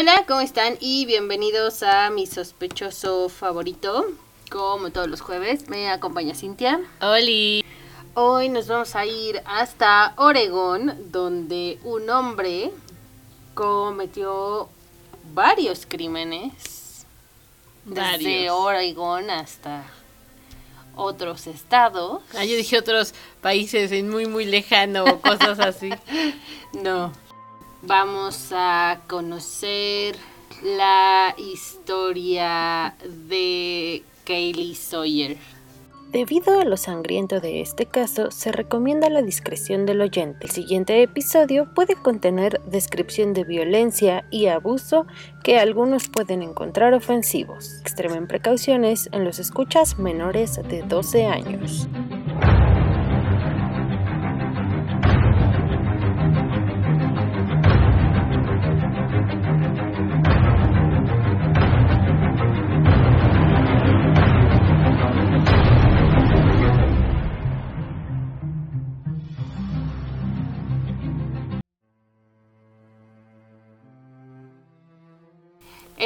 Hola, ¿cómo están? Y bienvenidos a mi sospechoso favorito. Como todos los jueves, me acompaña Cintia. Oli. Hoy nos vamos a ir hasta Oregón, donde un hombre cometió varios crímenes. Desde. Oregón hasta otros estados. Ah, yo dije otros países en muy, muy lejano o cosas así. No. Vamos a conocer la historia de Kaylee Sawyer. Debido a lo sangriento de este caso, se recomienda la discreción del oyente. El siguiente episodio puede contener descripción de violencia y abuso que algunos pueden encontrar ofensivos. Extremen precauciones en los escuchas menores de 12 años.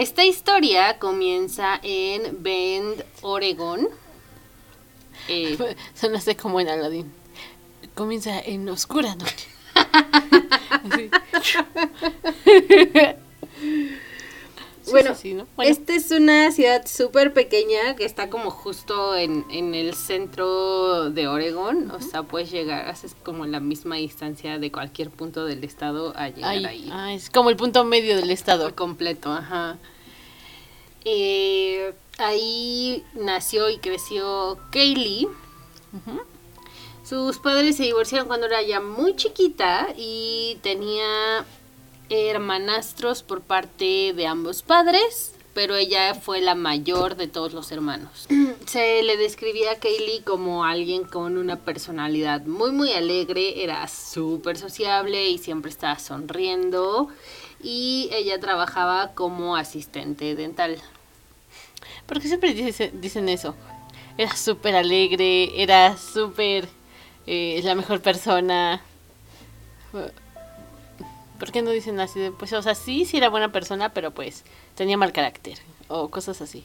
Esta historia comienza en Bend, Oregón. Eh, Sonaste como en Aladdin. Comienza en oscura noche. Sí, Bueno, sí, sí, ¿no? Bueno, Esta es una ciudad súper pequeña que está como justo en, en el centro de Oregón. O sea, puedes llegar, haces como la misma distancia de cualquier punto del estado a llegar ahí. ahí. Ah, es como el punto medio del estado. Completo, ajá. Eh, ahí nació y creció Kaylee. Sus padres se divorciaron cuando era ya muy chiquita y tenía hermanastros por parte de ambos padres, pero ella fue la mayor de todos los hermanos. Se le describía a Kaylee como alguien con una personalidad muy muy alegre, era súper sociable y siempre estaba sonriendo y ella trabajaba como asistente dental. Porque siempre dice- dicen eso. Era súper alegre, era súper eh, la mejor persona. ¿Por qué no dicen así? de, Pues, o sea, sí, sí era buena persona, pero pues tenía mal carácter o cosas así.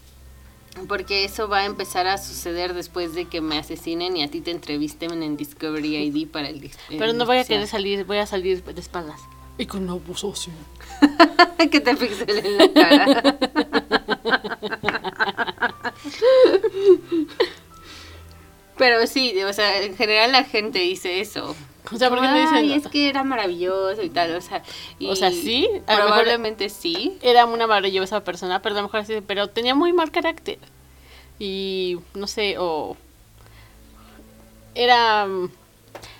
Porque eso va a empezar a suceder después de que me asesinen y a ti te entrevisten en Discovery ID para el... Pero el- no voy a querer salir, voy a salir de espaldas. Y con abuso, sí. que te pixelen en la cara. Pero sí, o sea, en general la gente dice eso. O sea, ¿por qué no Ay, dicen? es que era maravilloso y tal, o sea... y O sea, sí, a lo mejor- Probablemente sí. Era una maravillosa persona, pero a lo mejor así, pero tenía muy mal carácter. Y no sé, o era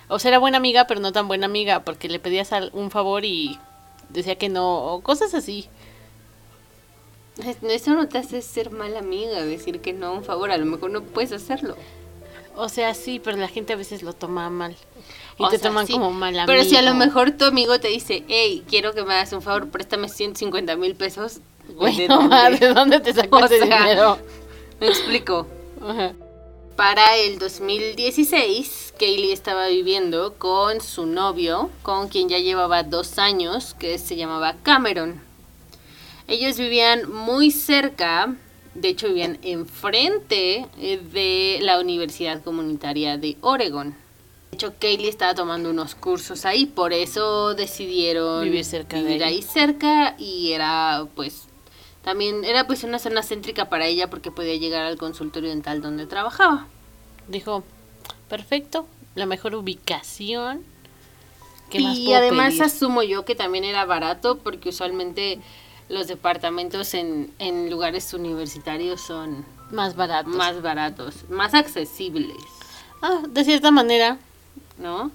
o sea, era buena amiga, pero no tan buena amiga, porque le pedías un favor y decía que no, o cosas así. Eso no te hace ser mala amiga, decir que no, un favor, a lo mejor no puedes hacerlo. O sea, sí, pero la gente a veces lo toma mal. Y O te sea, toman sí, como mal amigo. Pero si a lo mejor tu amigo te dice, hey, quiero que me hagas un favor, préstame 150 mil pesos. Güey, ¿de no, dónde? ¿de dónde te sacó ese sea, dinero? Me explico. Ajá. Para el 2016, Kaylee estaba viviendo con su novio, con quien ya llevaba dos años, que se llamaba Cameron. Ellos vivían muy cerca, de hecho vivían enfrente eh, de la Universidad Comunitaria de Oregon. De hecho, Kaylee estaba tomando unos cursos ahí, por eso decidieron Vivir cerca de vivir ahí. ahí cerca y era pues también era pues una zona céntrica para ella porque podía llegar al consultorio dental donde trabajaba. Dijo, perfecto, la mejor ubicación. ¿Qué más y además pedir? asumo yo que también era barato porque usualmente los departamentos en, en lugares universitarios son más barato. más baratos, más accesibles, Ah, de cierta manera. ¿no?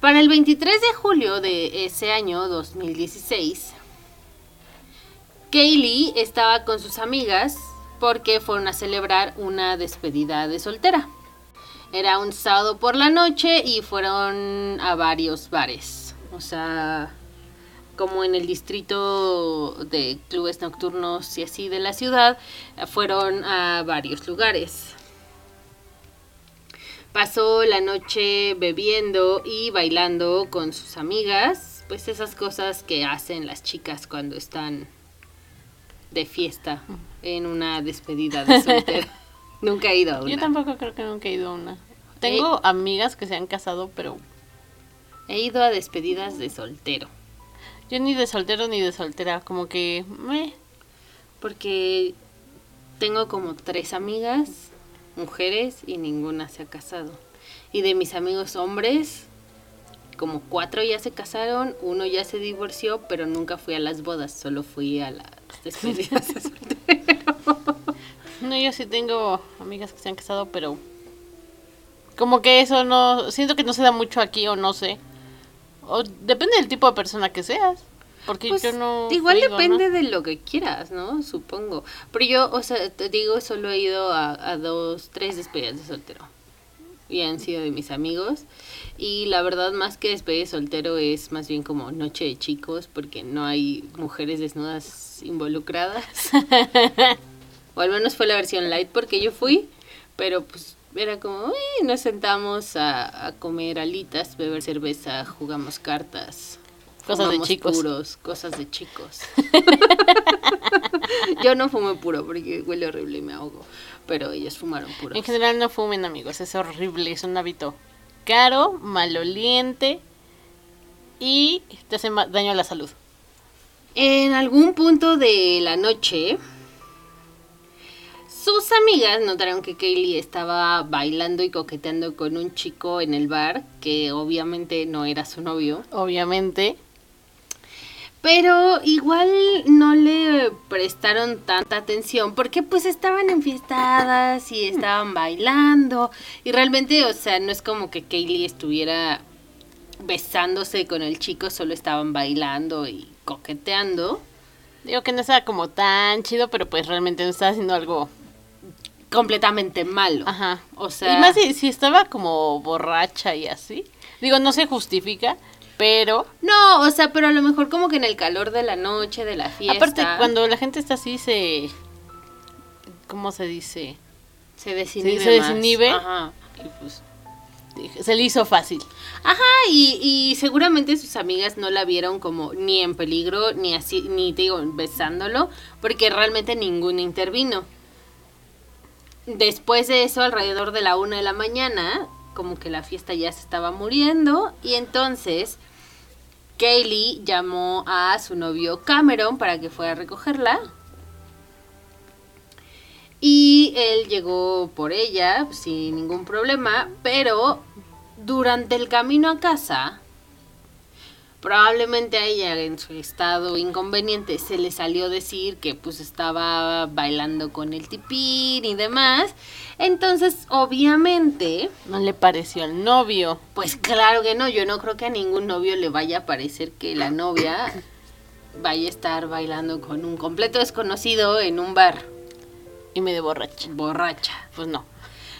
Para el 23 de julio de ese año 2016, Kaylee estaba con sus amigas porque fueron a celebrar una despedida de soltera. Era un sábado por la noche y fueron a varios bares. O sea, como en el distrito de clubes nocturnos y así de la ciudad, fueron a varios lugares. Pasó la noche bebiendo y bailando con sus amigas, pues esas cosas que hacen las chicas cuando están de fiesta en una despedida de soltero. Nunca he ido a una. Yo tampoco creo que nunca he ido a una. Tengo amigas que se han casado, pero He ido a despedidas de soltero. Yo ni de soltero ni de soltera, como que meh. Porque tengo como tres amigas, mujeres, y ninguna se ha casado. Y de mis amigos hombres, como cuatro ya se casaron, uno ya se divorció, pero nunca fui a las bodas, solo fui a las despedidas de soltero. No, yo sí tengo amigas que se han casado, pero como que eso no, siento que no se da mucho aquí o no sé. O depende del tipo de persona que seas, porque Pues, yo no igual depende de lo que quieras, ¿no? Supongo. Pero yo, o sea, te digo, solo he ido a, a dos, tres despedidas de soltero. Y han sido de mis amigos. Y la verdad, más que despedida de soltero, es más bien como noche de chicos, porque no hay mujeres desnudas involucradas. o al menos fue la versión light porque yo fui, pero pues era como, "Eh, nos sentamos a, a comer alitas, beber cerveza, jugamos cartas. Cosas de chicos. puros, cosas de chicos. yo no fumé puro porque huele horrible y me ahogo, pero ellos fumaron puro. En general no fumen amigos, es horrible, es un hábito caro, maloliente y te hace daño a la salud. En algún punto de la noche, sus amigas notaron que Kaylee estaba bailando y coqueteando con un chico en el bar, que obviamente no era su novio. Obviamente, Pero igual no le prestaron tanta atención porque pues estaban enfiestadas y estaban bailando y realmente, o sea, no es como que Kaylee estuviera besándose con el chico, solo estaban bailando y coqueteando. digo que no estaba como tan chido, pero pues realmente no estaba haciendo algo. Completamente malo. Ajá. O sea, y más si, si estaba como borracha y así. Digo, no se justifica, pero no, o sea, pero a lo mejor como que en el calor de la noche, de la fiesta, aparte cuando la gente está así se ¿cómo se dice? se desinhibe, se más. desinhibe. Ajá. Y pues, Se le hizo fácil. Ajá, y, y seguramente sus amigas no la vieron como ni en peligro, ni así, ni te digo, besándolo, porque realmente ninguno intervino. Después de eso, alrededor de la una de la mañana, como que la fiesta ya se estaba muriendo, y entonces Kaylee llamó a su novio Cameron para que fuera a recogerla. Y él llegó por ella sin ningún problema, pero durante el camino a casa, probablemente a ella en su estado inconveniente se le salió decir que pues estaba bailando con el tipín y demás. Entonces, obviamente, No le pareció al novio. pues claro que no, yo no creo que a ningún novio le vaya a parecer que la novia vaya a estar bailando con un completo desconocido en un bar Y me de borracha. borracha. Pues no.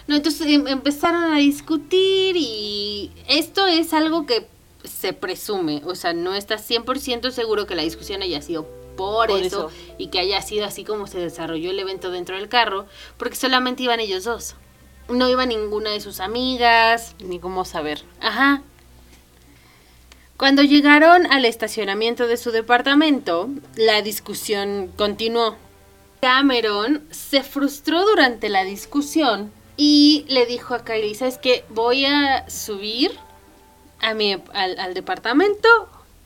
No, entonces em- empezaron a discutir y esto es algo que se presume, o sea, no está 100% seguro que la discusión haya sido por, Por eso, eso. y que haya sido así como se desarrolló el evento dentro del carro, porque solamente iban ellos dos. No iba ninguna de sus amigas. Ni cómo saber. Ajá. Cuando llegaron al estacionamiento de su departamento, la discusión continuó. Cameron se frustró durante la discusión y le dijo a Kylie, ¿sabes qué? Voy a subir a mi, al, al departamento.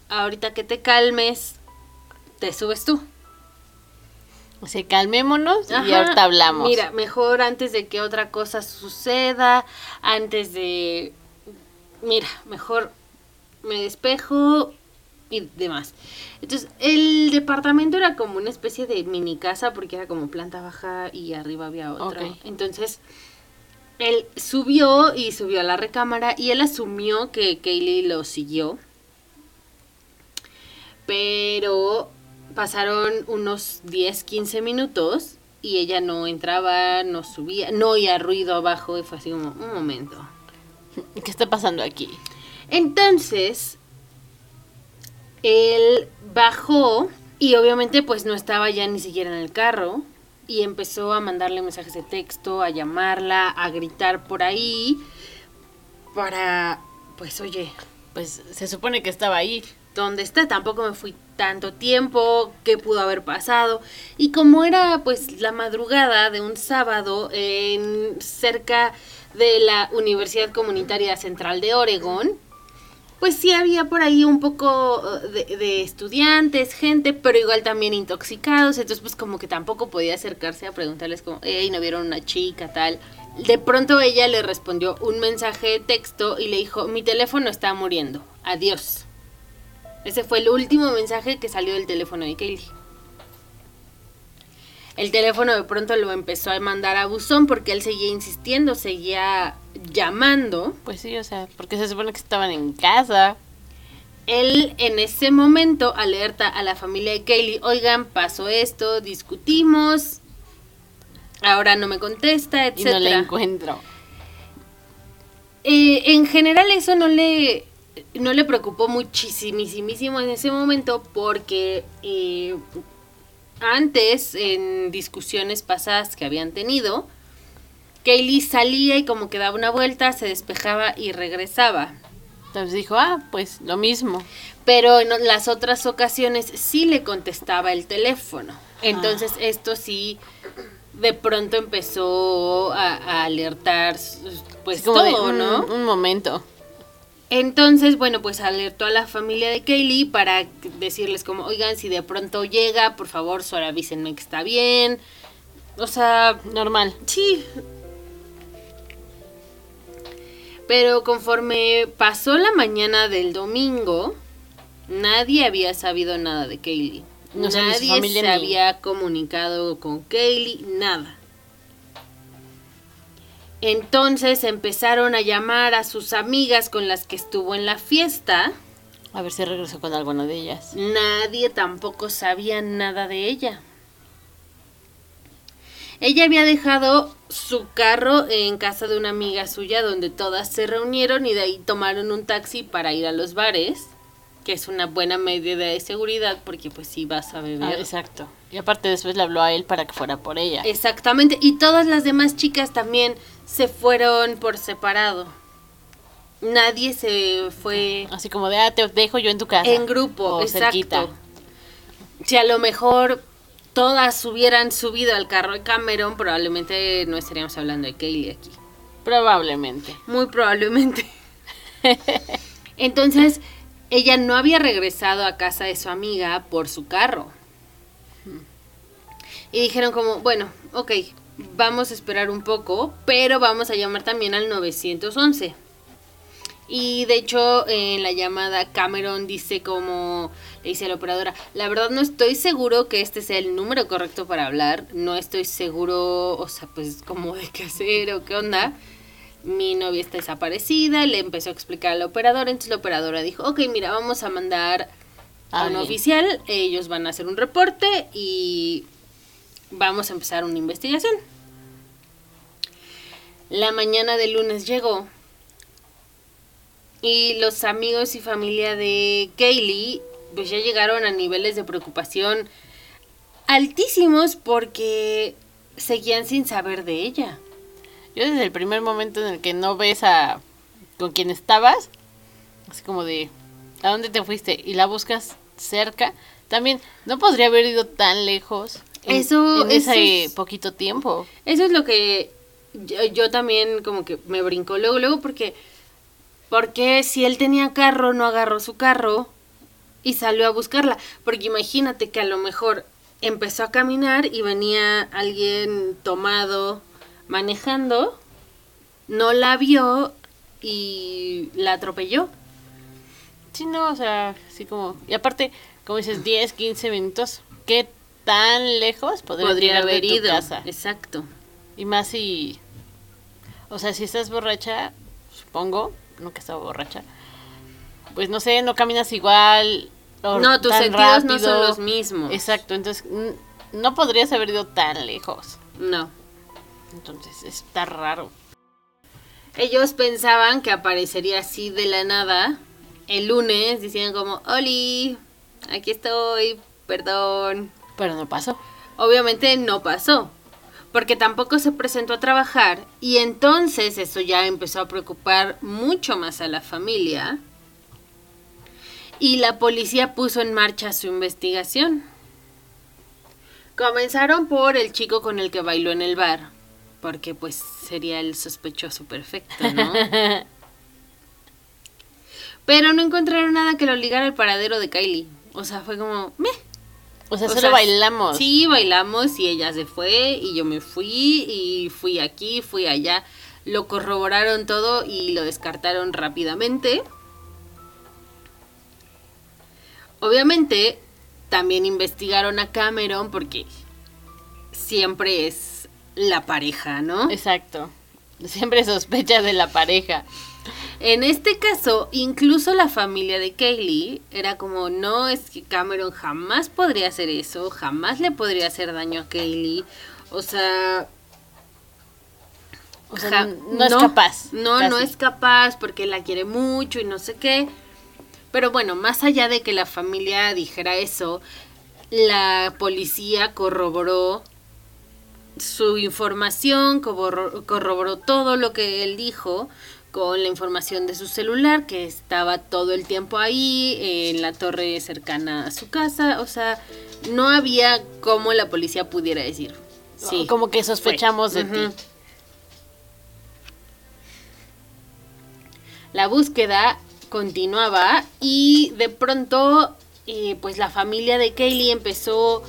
Ahorita que te calmes, te subes tú. O sea, calmémonos y ahorita hablamos. Mira, mejor antes de que otra cosa suceda, antes de... Mira, mejor me despejo y demás. Entonces, el departamento era como una especie de mini casa porque era como planta baja y arriba había otra. Entonces, él subió y subió a la recámara y él asumió que Kaylee lo siguió. Pero pasaron unos 10, 15 minutos y ella no entraba, no subía, no oía ruido abajo y fue así como un momento. ¿Qué está pasando aquí? Entonces, él bajó y obviamente pues no estaba ya ni siquiera en el carro y empezó a mandarle mensajes de texto, a llamarla, a gritar por ahí para, pues oye, Pues se supone que estaba ahí. dónde está, tampoco me fui tanto tiempo, qué pudo haber pasado. Y como era pues la madrugada de un sábado en cerca de la Universidad Comunitaria Central de Oregón, pues sí había por ahí un poco uh, de, estudiantes, gente, pero igual también intoxicados, entonces pues como que tampoco podía acercarse a preguntarles como, hey, ¿no vieron una chica tal? De pronto ella le respondió un mensaje de texto y le dijo, mi teléfono está muriendo, adiós. Ese fue el último mensaje que salió del teléfono de Kaylee. El teléfono de pronto lo empezó a mandar a buzón porque él seguía insistiendo, seguía llamando. Pues sí, o sea, porque se supone que estaban en casa. Él en ese momento alerta a la familia de Kaylee, oigan, pasó esto, discutimos, ahora no me contesta, Y no la encuentro. Eh, en general eso no le no le preocupó muchísimísimo en ese momento porque eh, antes en discusiones pasadas que habían tenido Kaylee salía y como que daba una vuelta se despejaba y regresaba Entonces dijo, ah, pues lo mismo. pero en las otras ocasiones sí le contestaba el teléfono entonces esto sí de pronto empezó a, a alertar pues de, todo "Mm, no Un momento. Entonces, bueno, pues alertó a la familia de Kaylee para decirles como, oigan, si de pronto llega, por favor, solo avísenme que está bien. O sea, Normal. sí. Pero conforme pasó la mañana del domingo, nadie había sabido nada de Kaylee. No nadie se había comunicado con Kaylee, nada. Entonces empezaron a llamar a sus amigas con las que estuvo en la fiesta. A ver si regresó con alguna de ellas. Nadie tampoco sabía nada de ella. Ella había dejado su carro en casa de una amiga suya donde todas se reunieron y de ahí tomaron un taxi para ir a los bares, que es una buena medida de seguridad porque pues si vas a Ah, beber. exacto. Y aparte después le habló a él para que fuera por ella. Exactamente, y todas las demás chicas también se fueron por separado. Nadie se fue Así como de, ah, te dejo yo en tu casa. en grupo, O exacto. cerquita. Si a lo mejor todas hubieran subido al carro de Cameron, probablemente no estaríamos hablando de Kaylee aquí. Probablemente. Muy probablemente. Entonces, ella no había regresado a casa de su amiga por su carro. Y dijeron como, bueno, ok, vamos a esperar un poco, pero vamos a llamar también al 911. Y de hecho, en la llamada Cameron dice como, le dice a la operadora, la verdad no estoy seguro que este sea el número correcto para hablar, no estoy seguro, o sea, pues como de qué hacer o qué onda. Mi novia está desaparecida, le empezó a explicar a la operadora, entonces la operadora dijo, ok, mira, vamos a mandar a un oficial, ellos van a hacer un reporte y vamos a empezar una investigación. La mañana del lunes llegó y los amigos y familia de Kaylee pues ya llegaron a niveles de preocupación altísimos porque seguían sin saber de ella. Yo desde el primer momento en el que no ves a con quien estabas, así como de, ¿a dónde te fuiste? Y la buscas cerca, también no podría haber ido tan lejos en, Eso- en eso ese es- poquito tiempo. Eso es lo que yo, yo también como que me brincó luego, luego porque, porque si él tenía carro, no agarró su carro y salió a buscarla. Porque imagínate que a lo mejor empezó a caminar y venía alguien tomado manejando, no la vio y la atropelló. Sí, no, o sea, así como... Y aparte, como dices, 10, 15 minutos, ¿qué tan lejos Podría llegar haber de tu ido. casa? Exacto. Y más si... O sea, si estás borracha, supongo, nunca he estado borracha, pues no sé, no caminas igual. No, tus sentidos no son los mismos. Exacto, entonces no podrías haber ido tan lejos. No. Entonces está raro. Ellos pensaban que aparecería así de la nada el lunes, diciendo como, Oli, aquí estoy, perdón. Pero no pasó. Obviamente no pasó, porque tampoco se presentó a trabajar y entonces eso ya empezó a preocupar mucho más a la familia. Y la policía puso en marcha su investigación. Comenzaron por el chico con el que bailó en el bar, porque pues sería el sospechoso perfecto, ¿no? Pero no encontraron nada que lo ligara al paradero de Kylie. O sea, fue como, meh. O sea, O solo sea, bailamos. Sí, bailamos y ella se fue y yo me fui y fui aquí, fui allá. Lo corroboraron todo y lo descartaron rápidamente. Obviamente, también investigaron a Cameron porque siempre es la pareja, ¿no? Exacto. Siempre sospecha de la pareja. En este caso, incluso la familia de Kaylee era como, no, es que Cameron jamás podría hacer eso, jamás le podría hacer daño a Kaylee. O sea... O sea, ja- no es capaz, No, no es capaz porque la quiere mucho y no sé qué. Pero bueno, más allá de que la familia dijera eso, la policía corroboró su información, corroboró, corroboró todo lo que él dijo con la información de su celular, que estaba todo el tiempo ahí, en la torre cercana a su casa. O sea, no había cómo la policía pudiera decir. Sí. Como que sospechamos de ti. La búsqueda continuaba y de pronto, eh, pues la familia de Kaylee empezó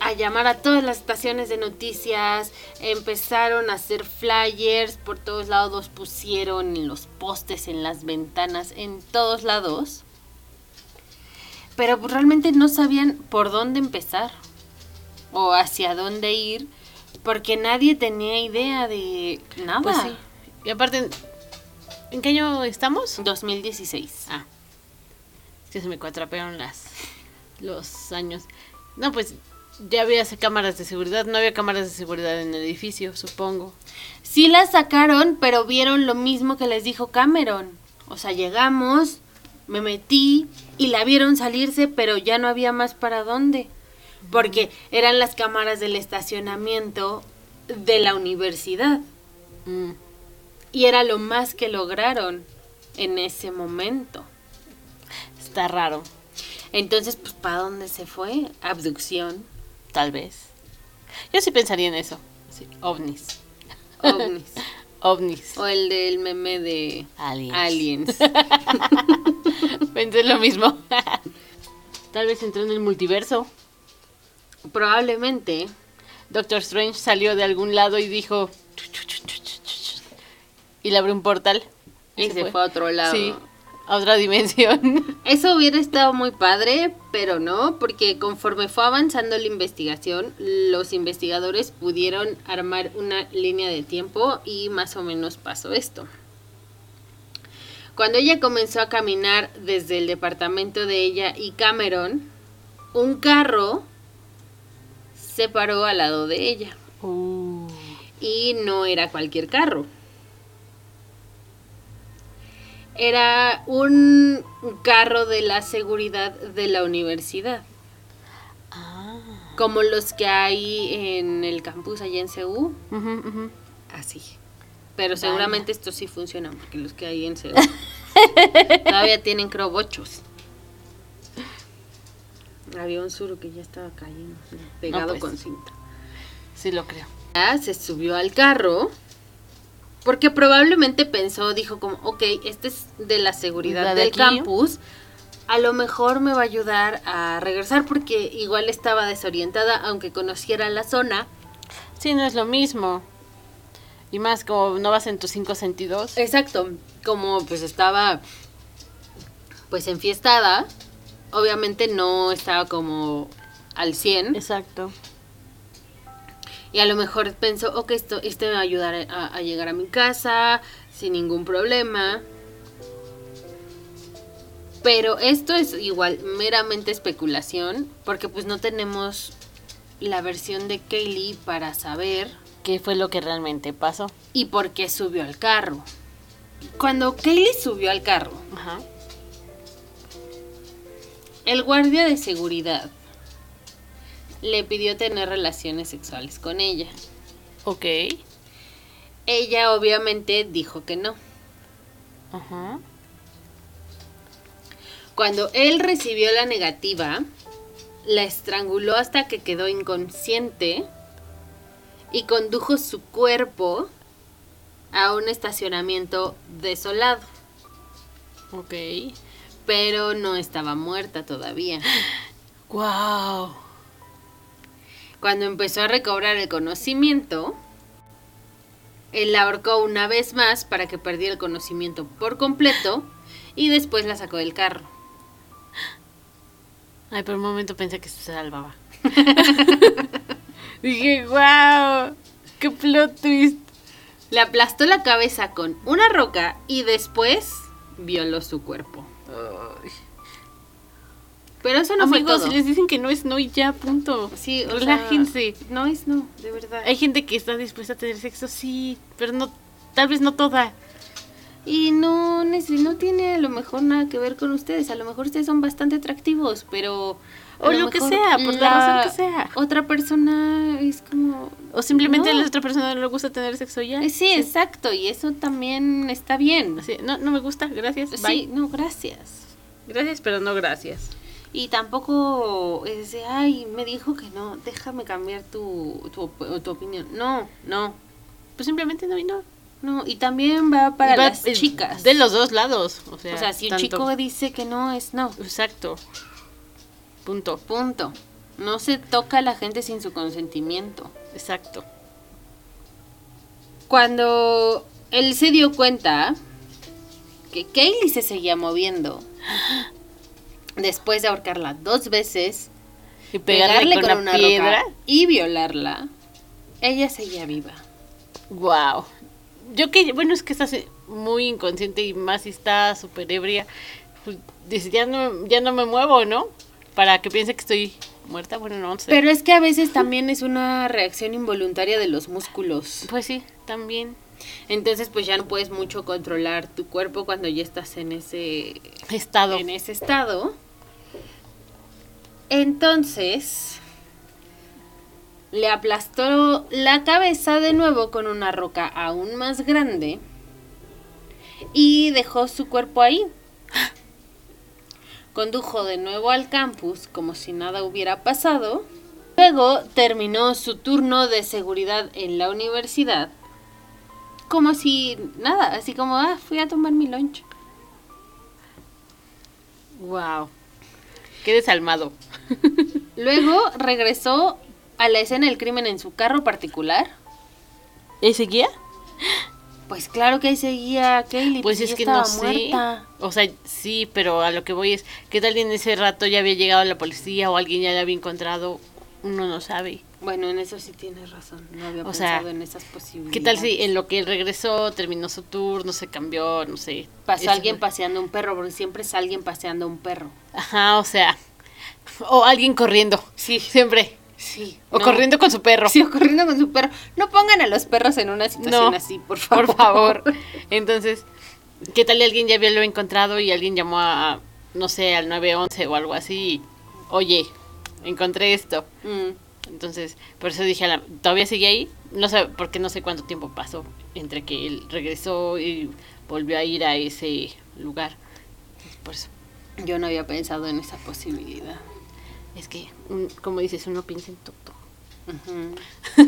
a llamar a todas las estaciones de noticias, empezaron a hacer flyers, por todos lados los pusieron en los postes, en las ventanas, en todos lados. Pero pues, realmente no sabían por dónde empezar o hacia dónde ir, porque nadie tenía idea de nada. Pues sí. Y aparte, ¿en qué año estamos? 2016. Ah. Es que se me cuatrapearon las los años. No, pues ya había cámaras de seguridad, no había cámaras de seguridad en el edificio, supongo. Sí las sacaron, pero vieron lo mismo que les dijo Cameron. O sea, llegamos, me metí y la vieron salirse, pero ya no había más para dónde. Porque eran las cámaras del estacionamiento de la universidad. Mm. Y era lo más que lograron en ese momento. Está raro, Entonces, pues, ¿para dónde se fue? Abducción, tal vez. Yo sí pensaría en eso. Sí, ovnis. ovnis. Ovnis. o el del meme de Aliens. aliens. Pensé lo mismo. tal vez entró en el multiverso. Probablemente. Doctor Strange salió de algún lado y dijo... Y le abrió un portal. Y se fue a otro lado. Sí, a otra dimensión. Eso hubiera estado muy padre, pero no, porque conforme fue avanzando la investigación, los investigadores pudieron armar una línea de tiempo y más o menos pasó esto. Cuando ella comenzó a caminar desde el departamento de ella y Cameron, un carro se paró al lado de ella. Uh, Y no era cualquier carro. Era un carro de la seguridad de la universidad. Ah. Como los que hay en el campus allá en ujú. Así. Pero Vaya. seguramente estos sí funcionan, porque los que hay en CEU todavía tienen creo bochos. Había un suro que ya estaba cayendo, pegado pues. con cinta. Sí lo creo. Ya se subió al carro porque probablemente pensó, dijo como, ok, este es de la seguridad La de del aquí. campus, a lo mejor me va a ayudar a regresar porque igual estaba desorientada, aunque conociera la zona. Sí, no es lo mismo. Y más como no vas en tus cinco sentidos. Exacto, como pues estaba pues enfiestada, obviamente no estaba como al 100. Exacto. Y a lo mejor pensó, ok, esto, esto me va a ayudar a, a llegar a mi casa sin ningún problema. Pero esto es igual meramente especulación, porque pues no tenemos la versión de Kaylee para saber ¿Qué fue lo que realmente pasó? y por qué subió al carro. Cuando Kaylee subió al carro, Ajá. el guardia de seguridad le pidió tener relaciones sexuales con ella. Ok. Ella obviamente dijo que no. Ajá. Cuando él recibió la negativa, la estranguló hasta que quedó inconsciente y condujo su cuerpo a un estacionamiento desolado. Ok. Pero no estaba muerta todavía. Wow. Cuando empezó a recobrar el conocimiento, él la ahorcó una vez más para que perdiera el conocimiento por completo y después la sacó del carro. Ay, por un momento pensé que se salvaba. Dije, wow. Qué plot twist. Le aplastó la cabeza con una roca y después violó su cuerpo. Ay. Pero eso no fue Amigos, todo. si les dicen que no es no y ya, punto. Sí, o relájense. sea, no es no, de verdad. Hay gente que está dispuesta a tener sexo, sí, pero no, tal vez no toda. Y no, no tiene a lo mejor nada que ver con ustedes. A lo mejor ustedes son bastante atractivos, pero... O lo que sea, por la razón que sea. Otra persona es como... O simplemente a la otra persona no le gusta tener sexo ya. Eh, Sí, exacto, y eso también está bien. Así, no, no me gusta, gracias. Sí, Bye. no, gracias. Gracias, pero no gracias. Y tampoco es de, ay, me dijo que no, déjame cambiar tu, tu, tu opinión. No, no, Pues simplemente no y no. no. Y también va para va, las chicas. De los dos lados. O sea, o sea, si un chico dice que no, es no. Exacto. Punto. Punto. No se toca a la gente sin su consentimiento. Exacto. Cuando él se dio cuenta que Kaylee se seguía moviendo, después de ahorcarla dos veces, Y pegarle, pegarle con, con, una piedra. roca y violarla, ella seguía viva. Wow. Yo que, bueno, es que estás muy inconsciente y más si está súper ebria. Pues, dice, ya no, ya no me muevo, ¿no? Para que piense que estoy muerta, bueno, no sé. Pero es que a veces también es una reacción involuntaria de los músculos. pues sí, también. Entonces, pues ya no puedes mucho controlar tu cuerpo cuando ya estás en ese Estado. en ese estado. Entonces, le aplastó la cabeza de nuevo con una roca aún más grande y dejó su cuerpo ahí. Condujo de nuevo al campus como si nada hubiera pasado. Luego terminó su turno de seguridad en la universidad. Como si nada, así como, ah, fui a tomar mi lunch. Wow. Qué desalmado. Luego regresó a la escena del crimen en su carro particular. ¿Y seguía? Pues claro que ahí seguía Kaylee. Pues es ella que no sé. muerta. O sea, sí, pero a lo que voy es, ¿qué tal en ese rato ya había llegado la policía o alguien ya la había encontrado? Uno no sabe. Bueno, en eso sí tienes razón. No había O pensado sea, en esas posibilidades. ¿Qué tal si en lo que él regresó, terminó su turno, se cambió, no sé? pasó alguien fue. paseando un perro? Porque siempre es alguien paseando un perro. Ajá, o sea. O alguien corriendo. Sí. Siempre. Sí. O no. corriendo con su perro. Sí, o corriendo con su perro. No pongan a los perros en una situación No, así, por favor. Por favor. Entonces, ¿qué tal y alguien ya había lo encontrado y alguien llamó a, no sé, al 911 o algo así? Oye, encontré esto. Mm. Entonces, por eso dije, a la- ¿todavía sigue ahí? No sé, porque no sé cuánto tiempo pasó entre que él regresó y volvió a ir a ese lugar. Por eso, Yo no había pensado en esa posibilidad. es que, un- como dices, uno piensa en todo.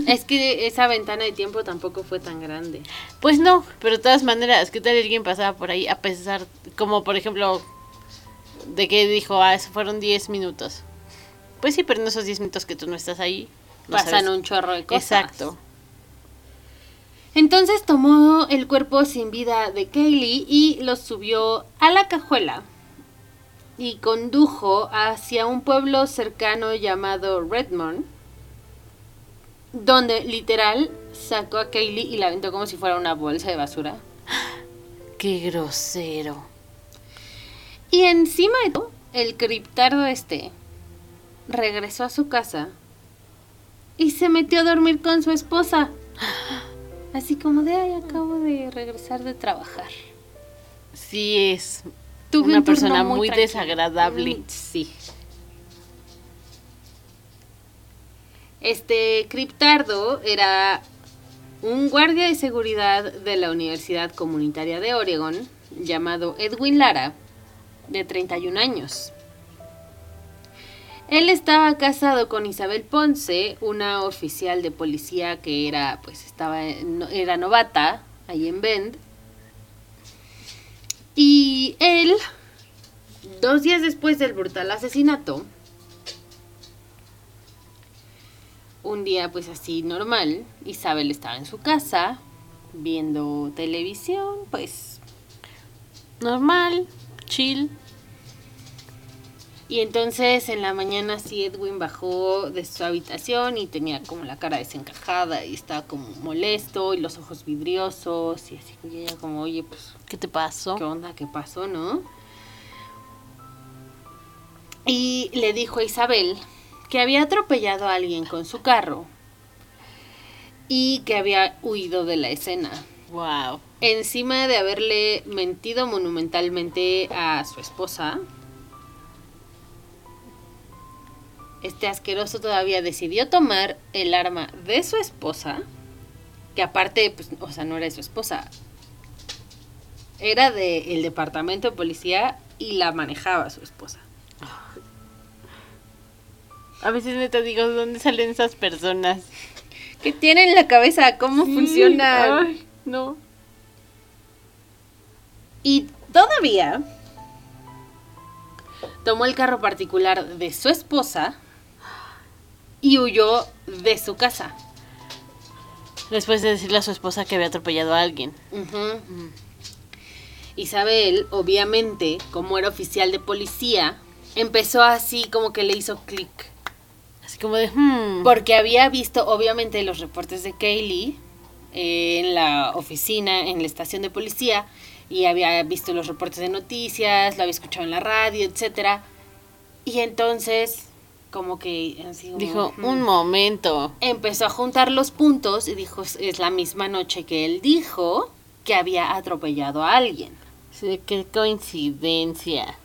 Es que esa ventana de tiempo tampoco fue tan grande. Pues no, pero de todas maneras, ¿qué tal alguien pasaba por ahí a pesar, como por ejemplo, de que dijo, ah, eso fueron 10 minutos? Pues sí, pero en esos 10 minutos que tú no estás ahí, no Pasan sabes. un chorro de cosas. Exacto. Entonces tomó el cuerpo sin vida de Kaylee y lo subió a la cajuela y condujo hacia un pueblo cercano llamado Redmond, donde literal sacó a Kaylee y la aventó como si fuera una bolsa de basura. Qué grosero. Y encima de todo, el criptardo este regresó a su casa y se metió a dormir con su esposa. Así como de, ay, acabo de regresar de trabajar. Sí es Tuve una un persona muy, desagradable. Mm, Sí. Este criptardo era un guardia de seguridad de la Universidad Comunitaria de Oregon llamado Edwin Lara, de 31 años. Él estaba casado con Isabel Ponce, una oficial de policía que era, pues, estaba, era novata ahí en Bend. Y él, dos días después del brutal asesinato, un día pues así normal, Isabel estaba en su casa viendo televisión, pues, Normal, chill. Y entonces en la mañana sí Edwin bajó de su habitación y tenía como la cara desencajada y estaba como molesto y los ojos vidriosos y así y ella como, oye, pues ¿Qué te pasó? ¿qué onda? ¿Qué pasó, no? Y le dijo a Isabel que había atropellado a alguien con su carro y que había huido de la escena. Wow. Encima de haberle mentido monumentalmente a su esposa, este asqueroso todavía decidió tomar el arma de su esposa, que aparte, pues, o sea, no era de su esposa, era del departamento de policía y la manejaba su esposa. A veces neta digo, ¿dónde salen esas personas? ¿Qué tiene en la cabeza? ¿Cómo funciona? Ay, no. Y todavía tomó el carro particular de su esposa y huyó de su casa. Después de decirle a su esposa que había atropellado a alguien. Ujú. Isabel, obviamente, como era oficial de policía, empezó así como que le hizo clic. Así como de, hmm. Porque había visto, obviamente, los reportes de Kaylee eh, en la oficina, en la estación de policía, y había visto los reportes de noticias, lo había escuchado en la radio, etcétera. Y entonces, como que así como, Dijo, "Hmm". un momento. empezó a juntar los puntos y dijo, es la misma noche que él dijo que había atropellado a alguien. Sí, qué coincidencia.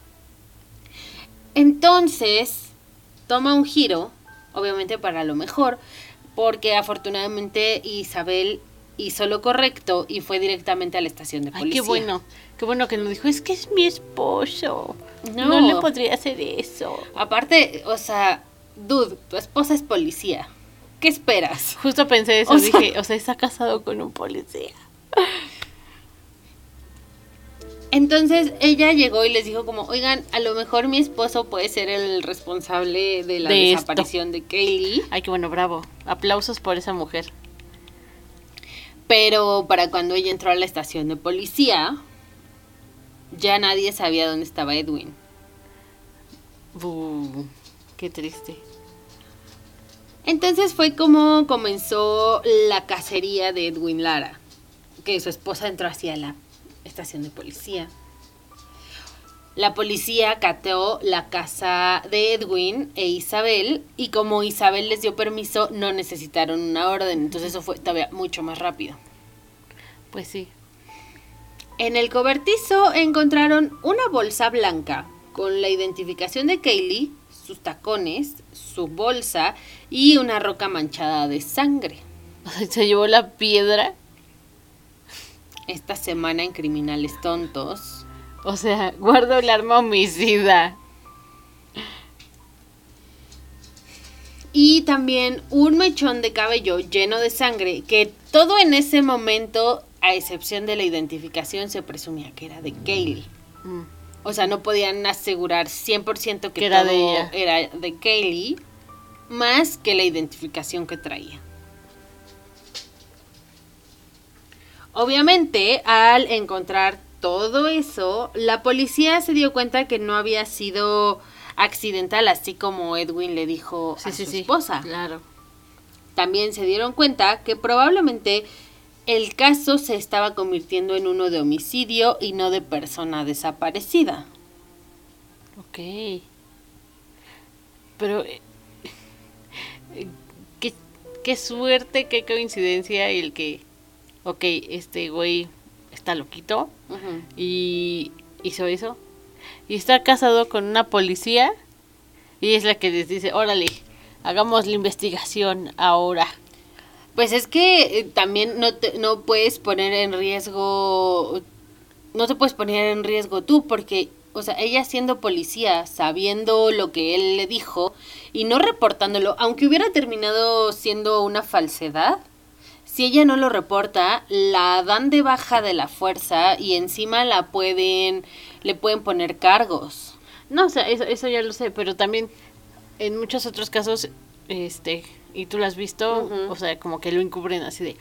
Entonces, toma un giro, obviamente para lo mejor, porque afortunadamente Isabel hizo lo correcto y fue directamente a la estación de Ay, policía. qué bueno. Qué bueno que no dijo, es que es mi esposo. No. No, le podría hacer eso. Aparte, o sea, dude, tu esposa es policía. ¿Qué esperas? Justo pensé eso, O sea- dije, o sea, está casado con un policía. Entonces ella llegó y les dijo como, oigan, a lo mejor mi esposo puede ser el responsable de la De esto. desaparición de Kaylee. Ay, qué bueno, bravo. Aplausos por esa mujer. Pero para cuando ella entró a la estación de policía, ya nadie sabía dónde estaba Edwin. Bu, qué triste. Entonces fue como comenzó la cacería de Edwin Lara, que su esposa entró hacia la estación de policía. La policía cateó la casa de Edwin e Isabel y como Isabel les dio permiso no necesitaron una orden, entonces eso fue todavía mucho más rápido. Pues sí. En el cobertizo encontraron una bolsa blanca con la identificación de Kaylee, sus tacones, su bolsa y una roca manchada de sangre. Se llevó la piedra. Esta semana en Criminales Tontos. O sea, guardo el arma homicida. Y también un mechón de cabello lleno de sangre que todo en ese momento, a excepción de la identificación, se presumía que era de Kaylee. Mm. O sea, no podían asegurar 100% que, Que era todo de ella. era de Kaylee, más que la identificación que traía. Obviamente, al encontrar todo eso, la policía se dio cuenta que no había sido accidental, así como Edwin le dijo Sí, a sí, su sí. esposa. Claro. También se dieron cuenta que probablemente el caso se estaba convirtiendo en uno de homicidio y no de persona desaparecida. Ok. Pero. eh, eh, qué, qué suerte, qué coincidencia el que. Ok, este güey está loquito y hizo eso. Y está casado con una policía y es la que les dice: Órale, hagamos la investigación ahora. Pues es que eh, también no, te, no puedes poner en riesgo, no te puedes poner en riesgo tú porque o sea, ella siendo policía, sabiendo lo que él le dijo y no reportándolo, aunque hubiera terminado siendo una falsedad, si ella no lo reporta, la dan de baja de la fuerza y encima la pueden, le pueden poner cargos. No, o sea, eso, eso ya lo sé, pero también en muchos otros casos, este, y tú lo has visto, o sea, como que lo encubren así de,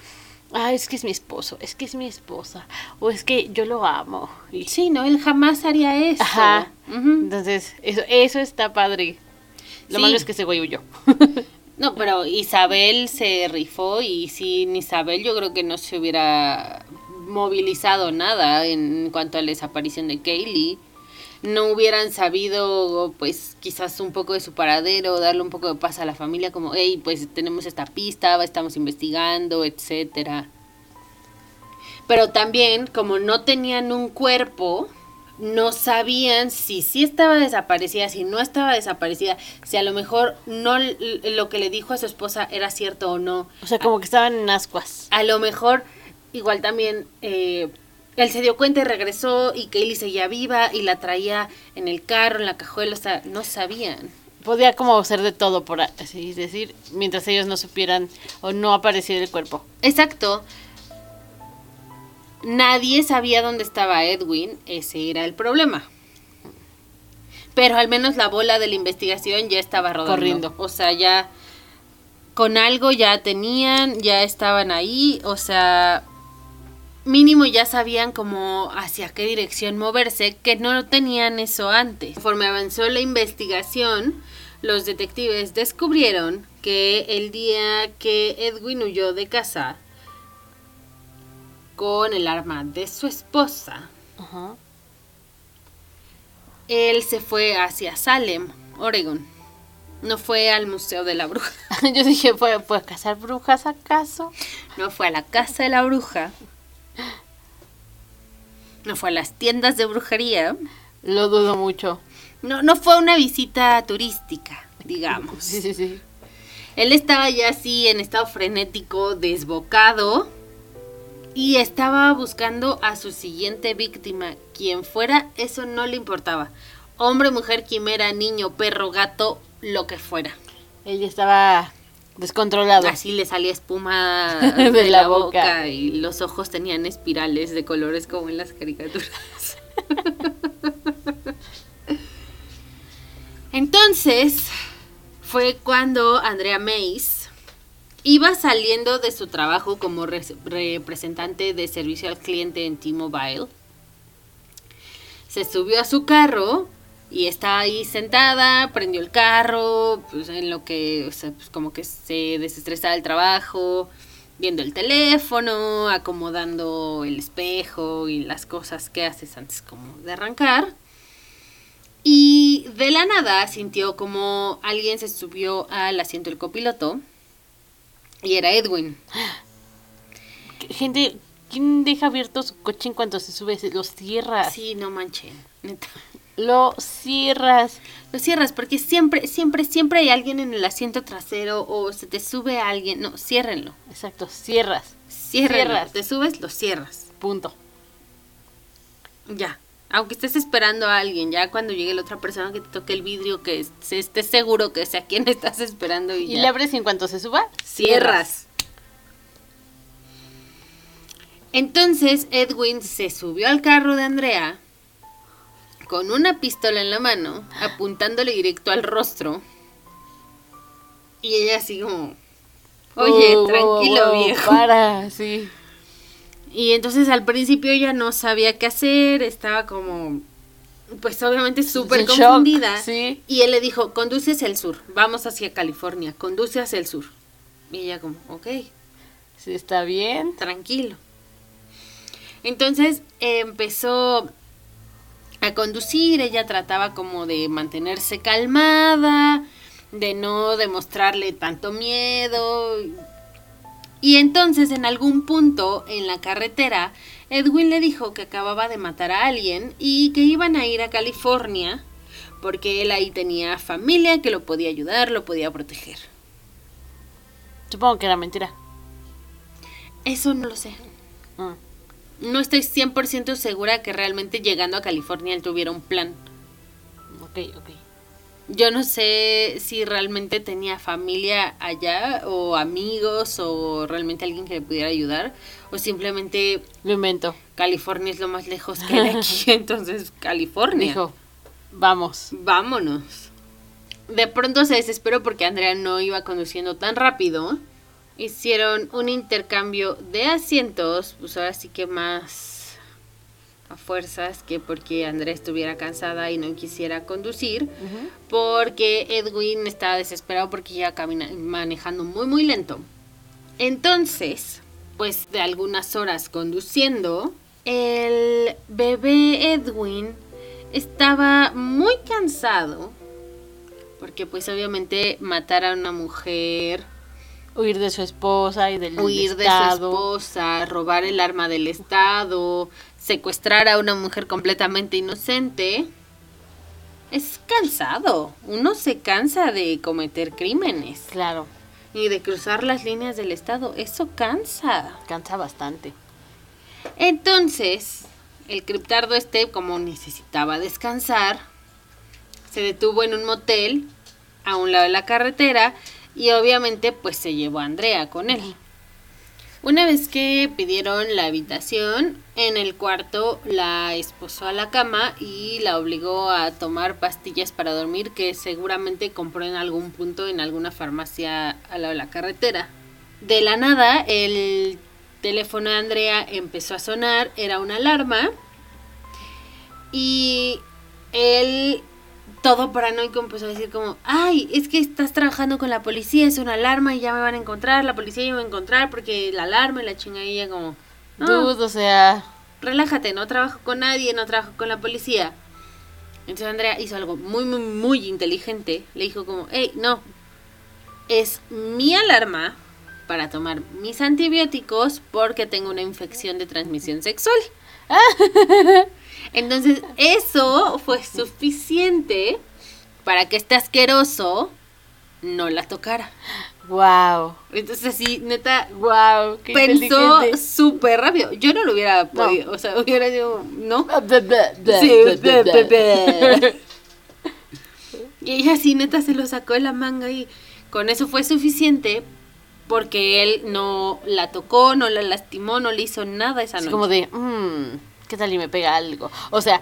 ah, es que es mi esposo, es que es mi esposa, o es que yo lo amo. Y, Sí, no, él jamás haría eso. Ajá. Entonces, eso, eso está padre. Lo Sí. malo es que ese güey huyó. No, pero Isabel se rifó y sin Isabel yo creo que no se hubiera movilizado nada en cuanto a la desaparición de Kaylee. No hubieran sabido, pues, quizás un poco de su paradero, darle un poco de paz a la familia, como, hey, pues tenemos esta pista, estamos investigando, etcétera. Pero también, como no tenían un cuerpo, no sabían si sí estaba desaparecida, si no estaba desaparecida, si a lo mejor no lo que le dijo a su esposa era cierto o no. O sea, como que estaban en ascuas. A lo mejor igual también eh, él se dio cuenta y regresó y Kaylee seguía viva y la traía en el carro, en la cajuela, o sea, no sabían. Podía como ser de todo, por así decir, mientras ellos no supieran o no apareciera el cuerpo. Exacto. Nadie sabía dónde estaba Edwin, ese era el problema. Pero al menos la bola de la investigación ya estaba rodando. Corriendo. O sea, ya con algo ya tenían, ya estaban ahí, o sea, mínimo ya sabían como hacia qué dirección moverse, que no tenían eso antes. Conforme avanzó la investigación, los detectives descubrieron que el día que Edwin huyó de casa con el arma de su esposa, él se fue hacia Salem, Oregon. No fue al Museo de la Bruja, Yo dije, ¿fue, ¿fue a cazar brujas acaso? no fue a la Casa de la Bruja, no fue a las tiendas de brujería, Lo dudo mucho. no, no fue una visita turística, digamos. Sí, sí, sí. Él estaba ya así en estado frenético, desbocado, y estaba buscando a su siguiente víctima. Quien fuera, eso no le importaba. Hombre, mujer, quimera, niño, perro, gato, lo que fuera. Ella estaba descontrolado. Así le salía espuma De de, la la, boca. boca. y los ojos tenían espirales de colores como en las caricaturas. Entonces, fue cuando Andrea Mays iba saliendo de su trabajo como res- representante de servicio al cliente en T-Mobile. Se subió a su carro y está ahí sentada, prendió el carro, pues en lo que, pues como que se desestresaba el trabajo, viendo el teléfono, acomodando el espejo y las cosas que haces antes como de arrancar. Y de la nada sintió como alguien se subió al asiento del copiloto y era Edwin. Gente, ¿quién deja abierto su coche en cuanto se sube? Se- Lo cierras. Sí, no manchen, neta. Lo cierras. Lo cierras porque siempre, siempre, siempre hay alguien en el asiento trasero o se te sube alguien. No, ciérrenlo. Exacto, cierras. Ciérrenlo. Cierras. Te subes, lo cierras. Punto. Ya. Aunque estés esperando a alguien, ya cuando llegue la otra persona que te toque el vidrio, que se esté seguro que sea quien estás esperando y, Y ya. le abres en cuanto se suba. Cierras. Entonces Edwin se subió al carro de Andrea con una pistola en la mano, apuntándole directo al rostro. Y ella así como, oye, wow, tranquilo wow, viejo. Para, sí. Y entonces al principio ella no sabía qué hacer, estaba como, pues obviamente súper shock, confundida. sí. Y él le dijo, conduce hacia el sur, vamos hacia California, conduce hacia el sur. Y ella como, ok, Sí, está bien. tranquilo. Entonces eh, empezó a conducir, ella trataba como de mantenerse calmada, de no demostrarle tanto miedo. Y entonces en algún punto en la carretera, Edwin le dijo que acababa de matar a alguien y que iban a ir a California porque él ahí tenía familia que lo podía ayudar, lo podía proteger. Supongo que era mentira. Eso no lo sé. Mm. No estoy 100% segura que realmente llegando a California él tuviera un plan. Ok, ok. Yo no sé si realmente tenía familia allá o amigos o realmente alguien que le pudiera ayudar o simplemente Lo invento. California es lo más lejos que hay de aquí, entonces California. Dijo, vamos. Vámonos. De pronto se desesperó porque Andrea no iba conduciendo tan rápido. Hicieron un intercambio de asientos, pues ahora sí que más a fuerzas que porque Andrea estuviera cansada y no quisiera conducir, porque Edwin estaba desesperado porque iba camina- manejando muy muy lento. Entonces, pues de algunas horas conduciendo, el bebé Edwin estaba muy cansado porque pues obviamente matar a una mujer, Huir de su esposa y del huir de su esposa, robar el arma del Estado, secuestrar a una mujer completamente inocente, es cansado. Uno se cansa de cometer crímenes Claro, y de cruzar las líneas del Estado. Eso cansa. cansa bastante. Entonces, el criptardo este, como necesitaba descansar, se detuvo en un motel a un lado de la carretera y obviamente pues se llevó a Andrea con él. Una vez que pidieron la habitación, en el cuarto la esposó a la cama y la obligó a tomar pastillas para dormir que seguramente compró en algún punto en alguna farmacia al lado de la carretera. De la nada, el teléfono de Andrea empezó a sonar, era una alarma y él todo paranoico empezó a decir como, ay, es que estás trabajando con la policía, es una alarma y ya me van a encontrar, la policía ya me va a encontrar porque la alarma y la chingadilla como, no, Dude, o sea, relájate, no trabajo con nadie, no trabajo con la policía. Entonces Andrea hizo algo muy, muy, muy inteligente. Le dijo como, hey, no, es mi alarma para tomar mis antibióticos porque tengo una infección de transmisión sexual. Entonces eso fue suficiente para que este asqueroso no la tocara. wow. Entonces así, neta, Wow, qué pensó súper rápido. Yo no lo hubiera podido, o sea, hubiera sido, ¿no? Sí, Sí, be- be- be. Y ella así neta se lo sacó de la manga y con eso fue suficiente porque él no la tocó, no la lastimó, no le hizo nada esa Es noche. como de, mmm, ¿qué tal y me pega algo? O sea,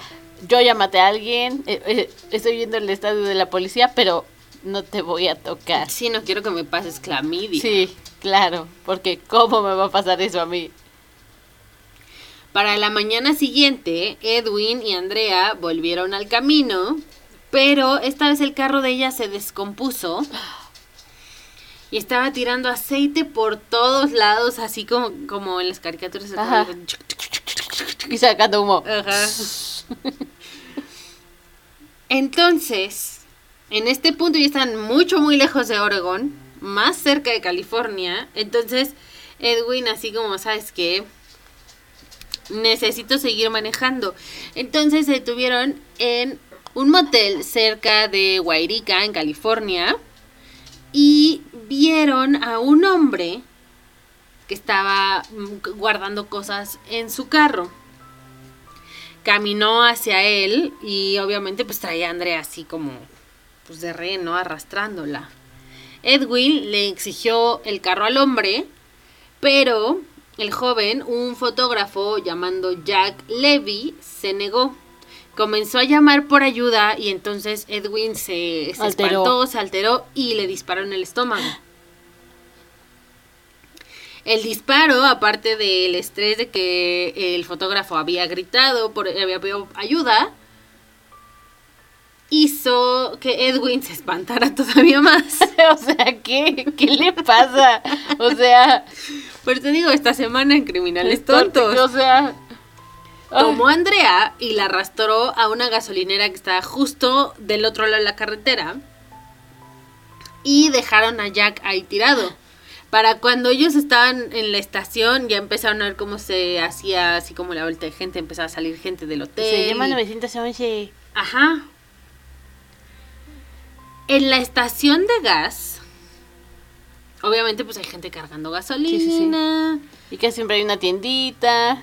yo ya maté a alguien, eh, eh, estoy viendo el estadio de la policía, pero no te voy a tocar. Sí, no quiero que me pases clamidia. Sí, claro, porque ¿cómo me va a pasar eso a mí? Para la mañana siguiente, Edwin y Andrea volvieron al camino, pero esta vez el carro de ella se descompuso y estaba tirando aceite por todos lados, así como, como en las caricaturas. Ajá. Y sacando humo. Ajá. Entonces, en este punto ya están mucho, muy lejos de Oregon, más cerca de California. Entonces, Edwin, así como, ¿sabes qué? Necesito seguir manejando. Entonces se detuvieron en un motel cerca de Wairika, en California, y vieron a un hombre que estaba mm, guardando cosas en su carro caminó hacia él y obviamente pues traía a Andrea así como pues de rehén, ¿no? Arrastrándola. Edwin le exigió el carro al hombre, pero el joven, un fotógrafo llamando Jack Levy, se negó. Comenzó a llamar por ayuda y entonces Edwin se, se Alteró. espantó, se alteró y le disparó en el estómago. El disparo, aparte del estrés de que el fotógrafo había gritado, por, había pedido ayuda, hizo que Edwin se espantara todavía más. o sea, ¿qué? ¿Qué le pasa? O sea, Pero te digo, esta semana en Criminales es tonto, Tontos. O sea, Tomó a Andrea y la arrastró a una gasolinera que estaba justo del otro lado de la carretera. Y dejaron a Jack ahí tirado. Para cuando ellos estaban en la estación, ya empezaron a ver cómo se hacía así como la vuelta de gente, empezaba a salir gente del hotel. se llama y- 911. Ajá. En la estación de gas, obviamente pues hay gente cargando gasolina. Y que siempre hay una tiendita.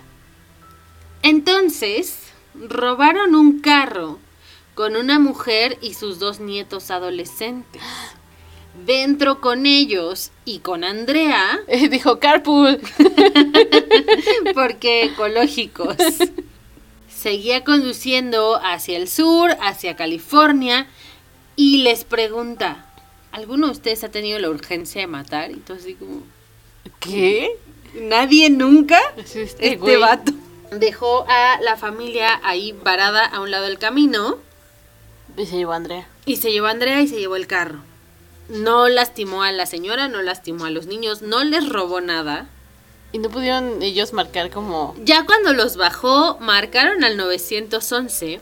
Entonces, robaron un carro con una mujer y sus dos nietos adolescentes. Dentro con ellos y con Andrea, Eh, dijo carpool. porque ecológicos. Seguía conduciendo hacia el sur, hacia California, y les pregunta, ¿alguno de ustedes ha tenido la urgencia de matar? Y todo así como, ¿Qué? ¿nadie nunca? Es este Este vato. Dejó a la familia ahí varada a un lado del camino Y se llevó a Andrea. y se llevó a Andrea y se llevó el carro. No lastimó a la señora, no lastimó a los niños, no les robó nada. Y no pudieron ellos marcar como... Ya cuando los bajó, marcaron al 911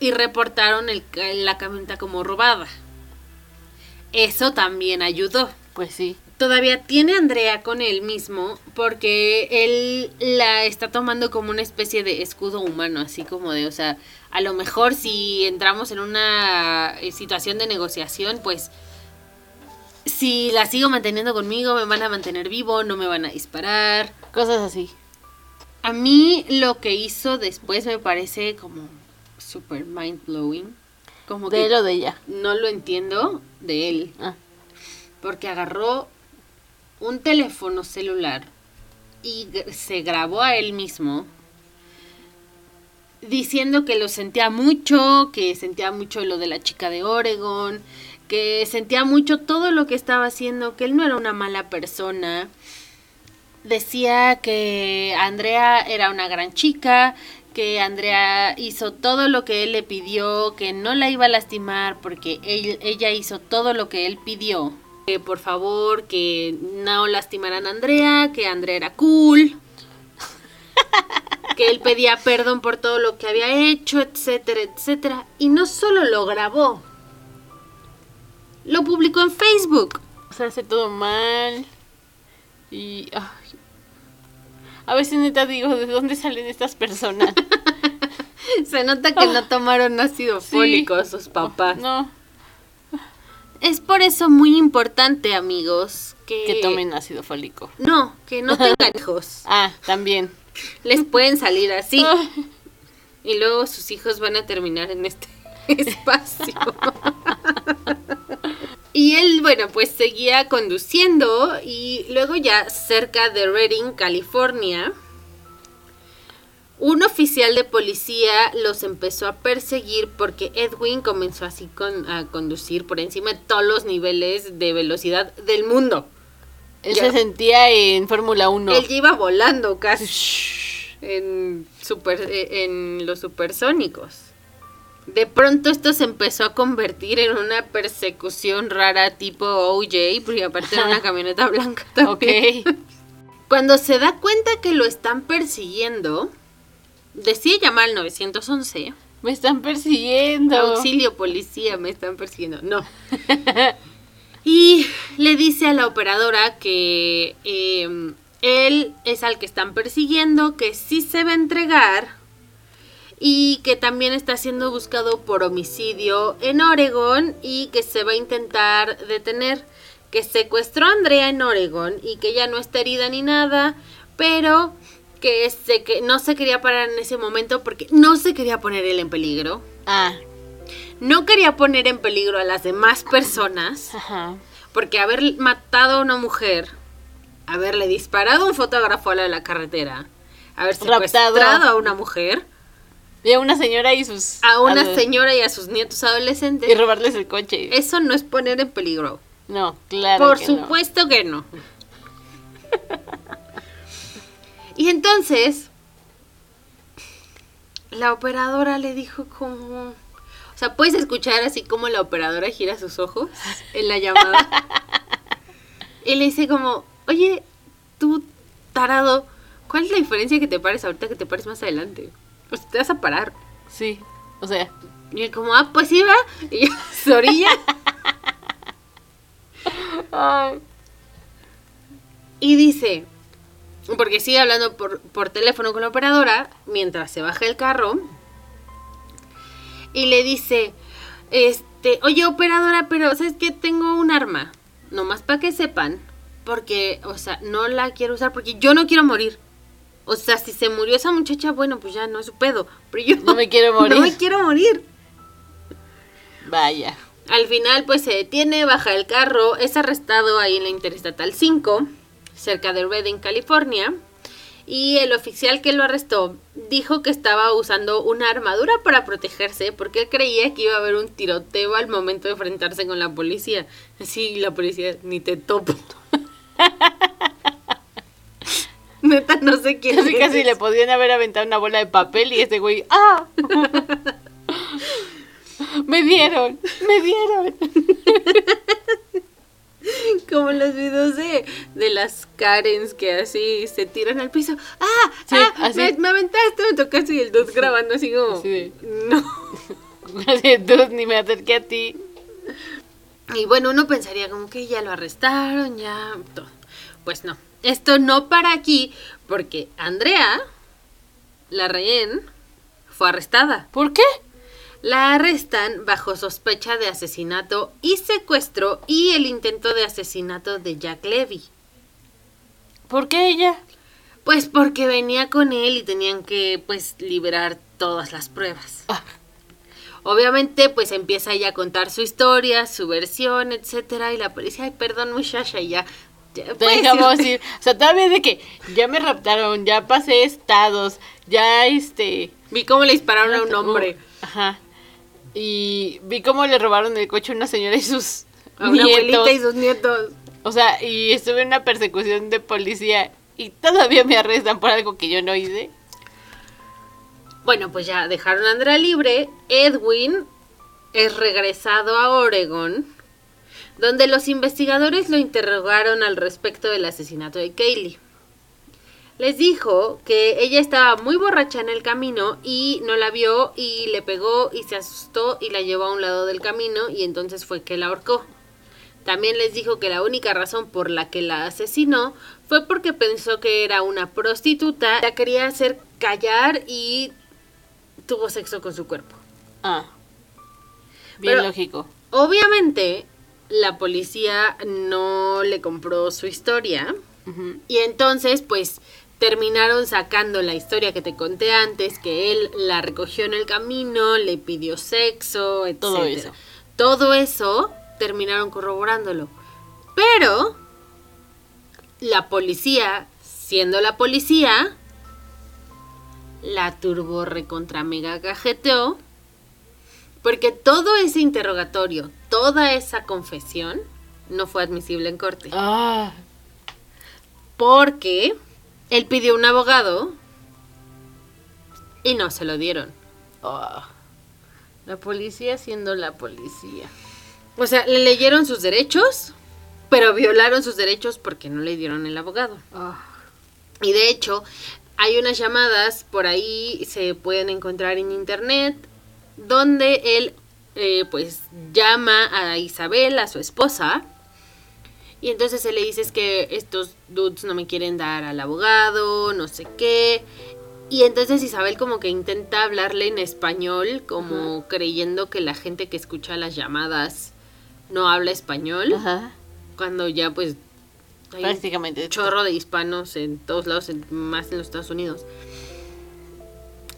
y reportaron el la camioneta como robada. Eso también ayudó. Pues sí. Todavía tiene a Andrea con él mismo porque él la está tomando como una especie de escudo humano, así como de, o sea, a lo mejor si entramos en una eh, situación de negociación, pues si la sigo manteniendo conmigo, me van a mantener vivo, no me van a disparar. Cosas así. A mí lo que hizo después me parece como super mind blowing. Como De que él o de ella. no lo entiendo de él. Ah. Porque agarró un teléfono celular y se grabó a él mismo diciendo que lo sentía mucho, que sentía mucho lo de la chica de Oregon, que sentía mucho todo lo que estaba haciendo, que él no era una mala persona. Decía que Andrea era una gran chica, que Andrea hizo todo lo que él le pidió, que no la iba a lastimar porque ella hizo todo lo que él pidió. Que por favor, que no lastimaran a Andrea, que Andrea era cool, que él pedía perdón por todo lo que había hecho, etcétera, etcétera. Y no solo lo grabó, lo publicó en Facebook. O sea, hace todo mal. Y... ay. A veces neta digo, ¿de dónde salen estas personas? Se nota que no tomaron ácido Sí. fólico sus papás. No, Es por eso muy importante, amigos, que... que tomen ácido fólico. No, que no tengan hijos. Ah, también. Les pueden salir así. Y luego sus hijos van a terminar en este espacio. Y él, bueno, pues seguía conduciendo y luego ya cerca de Redding, California, un oficial de policía los empezó a perseguir porque Edwin comenzó así con, a conducir por encima de todos los niveles de velocidad del mundo. Él Ya. se sentía en Fórmula 1. Él ya iba volando casi en, super, eh, en los supersónicos. De pronto esto se empezó a convertir en una persecución rara tipo OJ, porque aparte era una camioneta blanca Ok. también. Cuando se da cuenta que lo están persiguiendo, decide llamar al 911. Me están persiguiendo. Auxilio policía, me están persiguiendo. No. Y le dice a la operadora que eh, él es al que están persiguiendo, que sí se va a entregar y que también está siendo buscado por homicidio en Oregon y que se va a intentar detener, que secuestró a Andrea en Oregon y que ya no está herida ni nada, pero que, se, que no se quería parar en ese momento porque no se quería poner él en peligro. Ah, No quería poner en peligro a las demás personas, ajá. porque haber matado a una mujer, haberle disparado a un fotógrafo a la de la carretera, haber Raptado. secuestrado a una mujer, Y a una señora y sus... a una señora y a sus nietos Y adolescentes, robarles el coche. eso no es poner en peligro. No, claro Por que no. supuesto que no. y entonces, la operadora le dijo como... O sea, puedes escuchar así como la operadora gira sus ojos en la llamada. y le dice como, oye, tú, tarado, ¿cuál es la diferencia que te pares ahorita que te pares más adelante? Pues te vas a parar. Sí, o sea, Y él como, ah, pues va. Y yo, se orilla. Y dice, porque sigue hablando por, por teléfono con la operadora mientras se baja el carro. Y le dice, este, oye operadora, pero ¿sabes qué? Tengo un arma. Nomás para que sepan. Porque, o sea, no la quiero usar porque yo no quiero morir. O sea, si se murió esa muchacha, bueno, pues ya no es su pedo. Pero yo No me quiero morir. No me quiero morir. Vaya. Al final, pues se detiene, baja el carro, es arrestado ahí en la Interestatal 5, cerca de Redding, California. Y el oficial que lo arrestó dijo que estaba usando una armadura para protegerse porque él creía que iba a haber un tiroteo al momento de enfrentarse con la policía. Así la policía ni te topo. Neta, no sé quién Casi es. casi le podían haber aventado una bola de papel y este güey, ¡ah! me dieron, me dieron. Como los videos de, de las Karens que así se tiran al piso. ¡Ah! Sí, ¡Ah! Me, me aventaste, me tocaste y el dos grabando así como. Así de- No. Así, tú ni me acerqué a ti. Y bueno, uno pensaría como que ya lo arrestaron, ya todo. Pues no. Esto no para aquí, porque Andrea, la rehén, fue arrestada. ¿Por qué? La arrestan bajo sospecha de asesinato y secuestro y el intento de asesinato de Jack Levy. ¿Por qué ella? Pues porque venía con él y tenían que pues liberar todas las pruebas. Ah. Obviamente pues empieza ella a contar su historia, su versión, etcétera y la policía, ay perdón muchacha y ya. Puedes dejamos irte". ir. O sea, todavía de que ya me raptaron, ya pasé estados, ya este... Vi cómo le dispararon a un hombre, Ajá. Y vi cómo le robaron el coche a una señora y sus a una nietos. abuelita y sus nietos. O sea, y estuve en una persecución de policía y todavía me arrestan por algo que yo no hice. Bueno, pues ya dejaron a Andrea libre. Edwin es regresado a Oregon, donde los investigadores lo interrogaron al respecto del asesinato de Kaylee. Les dijo que ella estaba muy borracha en el camino y no la vio y le pegó y se asustó y la llevó a un lado del camino y entonces fue que la ahorcó. También les dijo que la única razón por la que la asesinó fue porque pensó que era una prostituta, la quería hacer callar y tuvo sexo con su cuerpo. Ah. Bien Pero- lógico. Obviamente, la policía no le compró su historia y entonces pues terminaron sacando la historia que te conté antes, que él la recogió en el camino, le pidió sexo, etc. Todo eso. Todo eso terminaron corroborándolo. Pero la policía, siendo la policía, la turbo recontra mega cajeteó porque todo ese interrogatorio, toda esa confesión no fue admisible en corte. Ah. Porque él pidió un abogado y no se lo dieron. Ah. La policía siendo la policía. O sea, le leyeron sus derechos, pero violaron sus derechos porque no le dieron el abogado. Ah. Y de hecho, hay unas llamadas por ahí, se pueden encontrar en internet, donde él eh, pues llama a Isabel, a su esposa, y entonces él le dice es que estos dudes no me quieren dar al abogado, no sé qué. Y entonces Isabel como que intenta hablarle en español, como creyendo que la gente que escucha las llamadas no habla español, Ajá. cuando ya pues hay un Prácticamente. chorro de hispanos en todos lados, en- más en los Estados Unidos.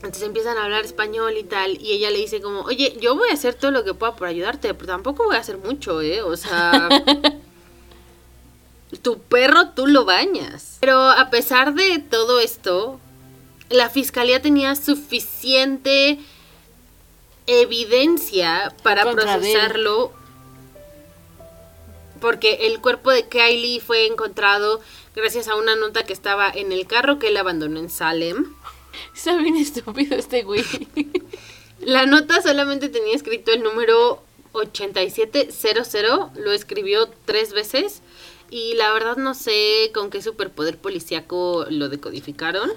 Entonces empiezan a hablar español y tal, y ella le dice como, oye, yo voy a hacer todo lo que pueda por ayudarte, pero tampoco voy a hacer mucho, ¿eh? O sea, tu perro tú lo bañas. Pero a pesar de todo esto, la fiscalía tenía suficiente evidencia para Contra de él. procesarlo porque el cuerpo de Kylie fue encontrado gracias a una nota que estaba en el carro que él abandonó en Salem. Está bien estúpido este güey. La nota solamente tenía escrito el número 8700, lo escribió tres veces y la verdad no sé con qué superpoder policíaco lo decodificaron.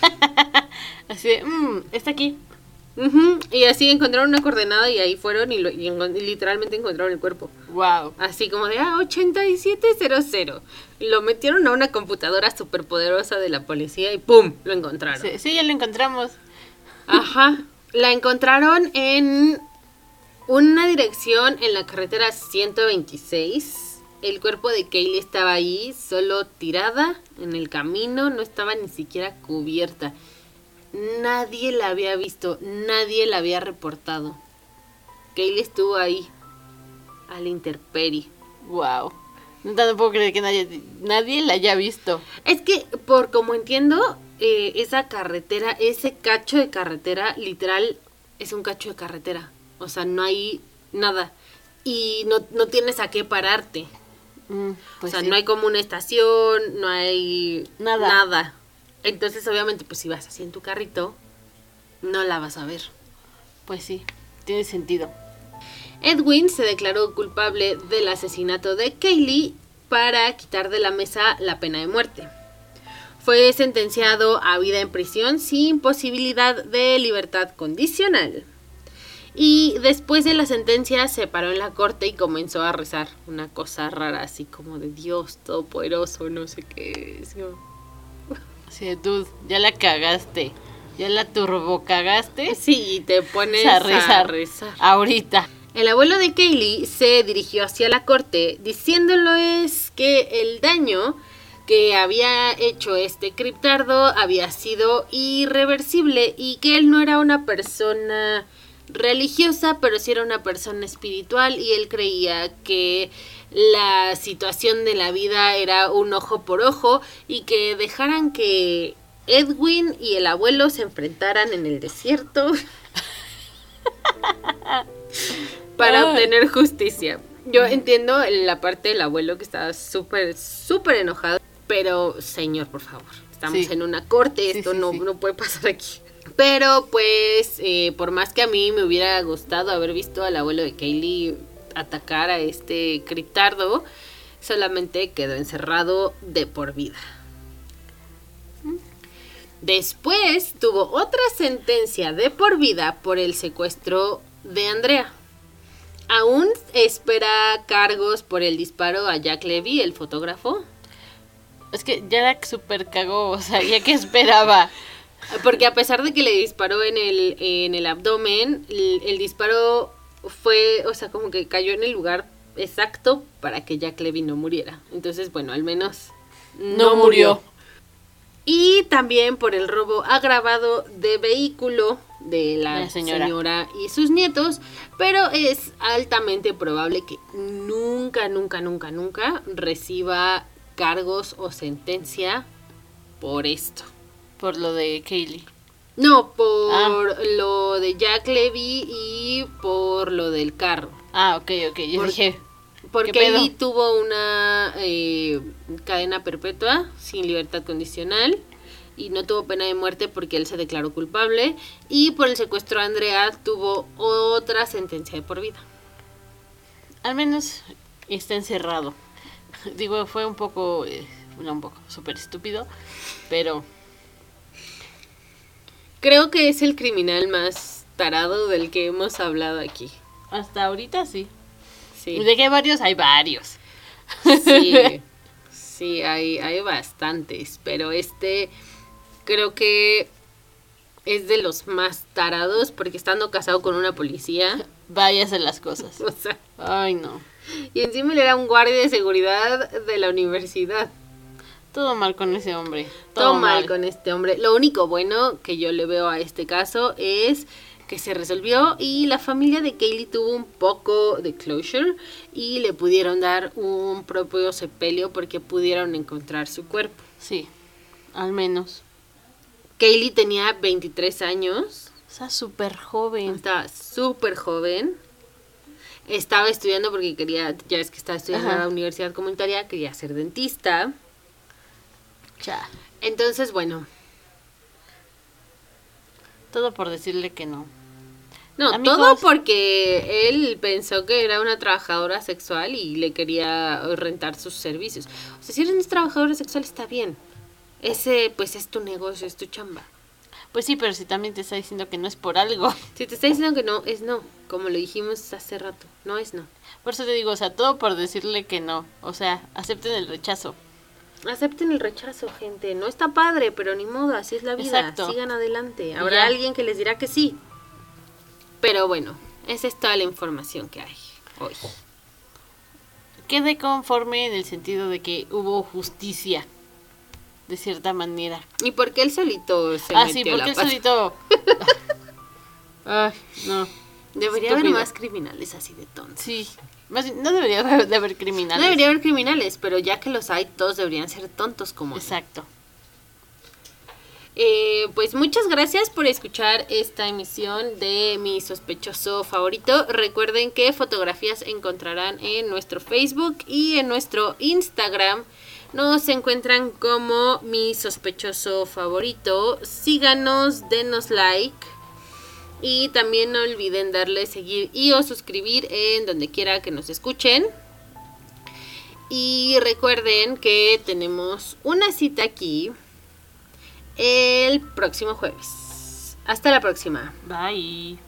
Así de, "Mm, está aquí. Y así encontraron una coordenada y ahí fueron y, lo- y encon- y literalmente encontraron el cuerpo. Wow. Así como de, ah, 8700. Y lo metieron a una computadora superpoderosa de la policía y ¡pum! Lo encontraron. Sí, sí, ya lo encontramos. Ajá. La encontraron en una dirección en la carretera 126. El cuerpo de Kaylee estaba ahí, solo tirada en el camino, no estaba ni siquiera cubierta. Nadie la había visto, nadie la había reportado. Kaylee estuvo ahí. Al interperi. Wow. No no puedo creer que nadie, nadie la haya visto. Es que, por como entiendo, eh, esa carretera, ese cacho de carretera, literal, es un cacho de carretera. O sea, no hay nada. Y no, no tienes a qué pararte. Mm, pues o sea, sí. no hay como una estación, no hay Nada. nada. Entonces, obviamente, pues si vas así en tu carrito, no la vas a ver. Pues sí, tiene sentido. Edwin se declaró culpable del asesinato de Kaylee para quitar de la mesa la pena de muerte. Fue sentenciado a vida en prisión sin posibilidad de libertad condicional. Y después de la sentencia se paró en la corte y comenzó a rezar una cosa rara, así como de Dios Todopoderoso, no sé qué. es, Sí, dude, ya la cagaste. Ya la turbo cagaste. Sí, y te pones a a rezar. rezar. Ahorita. El abuelo de Kaylee se dirigió hacia la corte diciéndoles que el daño que había hecho este criptardo había sido irreversible y que él no era una persona religiosa, pero sí era una persona espiritual y él creía que la situación de la vida era un ojo por ojo y que dejaran que Edwin y el abuelo se enfrentaran en el desierto para obtener justicia. Yo entiendo la parte del abuelo que estaba súper, súper enojado, pero señor, por favor, estamos Sí. en una corte, esto sí, no, no puede pasar aquí. Pero pues, eh, por más que a mí me hubiera gustado haber visto al abuelo de Kaylee atacar a este criptardo, solamente quedó encerrado de por vida. Después tuvo otra sentencia de por vida por el secuestro de Andrea. Aún espera cargos por el disparo a Jack Levy, el fotógrafo. Es que ya la super cagó, o sea, ya que esperaba. Porque a pesar de que le disparó en el, en el abdomen, el, el disparo fue, o sea, como que cayó en el lugar exacto para que Jack Levy no muriera. Entonces, bueno, al menos No murió. Y también por el robo agravado de vehículo de la, La señora. señora. y sus nietos, pero es altamente probable que nunca, nunca, nunca, nunca reciba cargos o sentencia por esto. Por lo de Kaylee. No, por Ah. lo de Jack Levy y por lo del carro. Ah, ok, ok. Yo Por- dije, Porque. Lee tuvo una eh, cadena perpetua sin libertad condicional y no tuvo pena de muerte porque él se declaró culpable y por el secuestro a Andrea tuvo otra sentencia de por vida. al menos está encerrado. Digo, fue un poco, eh, no un poco, súper estúpido, pero Creo que es el criminal más tarado del que hemos hablado aquí. hasta ahorita sí. Sí, De hay varios, hay varios. sí, sí hay, hay bastantes, pero este creo que es de los más tarados porque estando casado con una policía, Váyase las cosas. o sea, Ay, no. Y encima él era un guardia de seguridad de la universidad. Todo mal con ese hombre. Todo, mal con este hombre. Lo único bueno que yo le veo a este caso es que se resolvió y la familia de Kaylee tuvo un poco de closure y le pudieron dar un propio sepelio porque pudieron encontrar su cuerpo. Sí, al menos. Kaylee tenía 23 años, O sea, súper joven. estaba súper joven. Estaba estudiando porque quería, ya es que estaba estudiando en la universidad comunitaria, quería ser dentista. Entonces, bueno, Todo por decirle que no. no, Amigos. todo porque él pensó que era una trabajadora sexual y le quería rentar sus servicios. O sea, si eres trabajadora sexual está bien. Ese, pues, es tu negocio, es tu chamba. Pues sí, pero si también te está diciendo que no es por algo. Si te está diciendo que no, es no. Como lo dijimos hace rato, no es no. Por eso te digo, o sea, todo por decirle que no. O sea, acepten el rechazo. Acepten el rechazo, gente. No está padre, pero ni modo, así es la vida. Exacto. Sigan adelante. Habrá Ya. alguien que les dirá que sí. Pero bueno, esa es toda la información que hay hoy. Quede conforme en el sentido de que hubo justicia. De cierta manera. ¿Y por qué él solito se ah, metió sí, la porque pata? solito. Ay, no. Debería haber más criminales así de tontos. Sí. No debería de haber criminales. No debería haber criminales, pero ya que los hay, todos deberían ser tontos como. Exacto. Eh, pues muchas gracias por escuchar esta emisión de mi sospechoso favorito. Recuerden que fotografías encontrarán en nuestro Facebook y en nuestro Instagram. Nos encuentran como mi sospechoso favorito. Síganos, denos like. Y también no olviden darle seguir y o suscribir en donde quiera que nos escuchen. Y recuerden que tenemos una cita aquí el próximo jueves. Hasta la próxima. Bye.